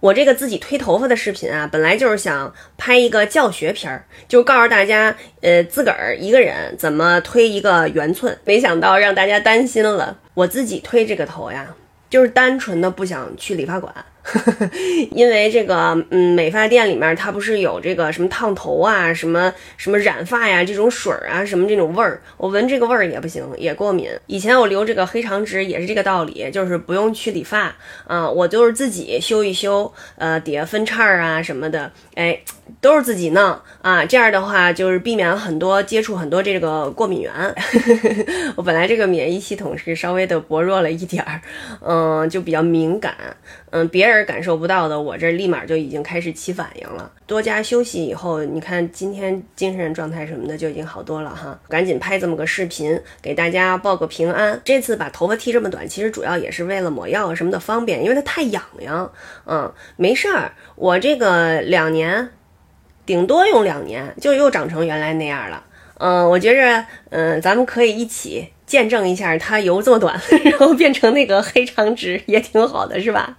我这个自己推头发的视频啊，本来就是想拍一个教学片儿，就告诉大家，呃，自个儿一个人怎么推一个圆寸。没想到让大家担心了，我自己推这个头呀，就是单纯的不想去理发馆。因为这个，嗯，美发店里面它不是有这个什么烫头啊，什么什么染发呀，这种水儿啊，什么这种味儿，我闻这个味儿也不行，也过敏。以前我留这个黑长直也是这个道理，就是不用去理发啊，我就是自己修一修，呃，底下分叉啊什么的，哎，都是自己弄啊。这样的话就是避免了很多接触很多这个过敏源。我本来这个免疫系统是稍微的薄弱了一点儿，嗯，就比较敏感，嗯，别人。感受不到的，我这立马就已经开始起反应了。多加休息以后，你看今天精神状态什么的就已经好多了哈。赶紧拍这么个视频给大家报个平安。这次把头发剃这么短，其实主要也是为了抹药什么的方便，因为它太痒痒。嗯，没事儿，我这个两年，顶多用两年就又长成原来那样了。嗯，我觉着，嗯，咱们可以一起见证一下它由这么短，然后变成那个黑长直，也挺好的，是吧？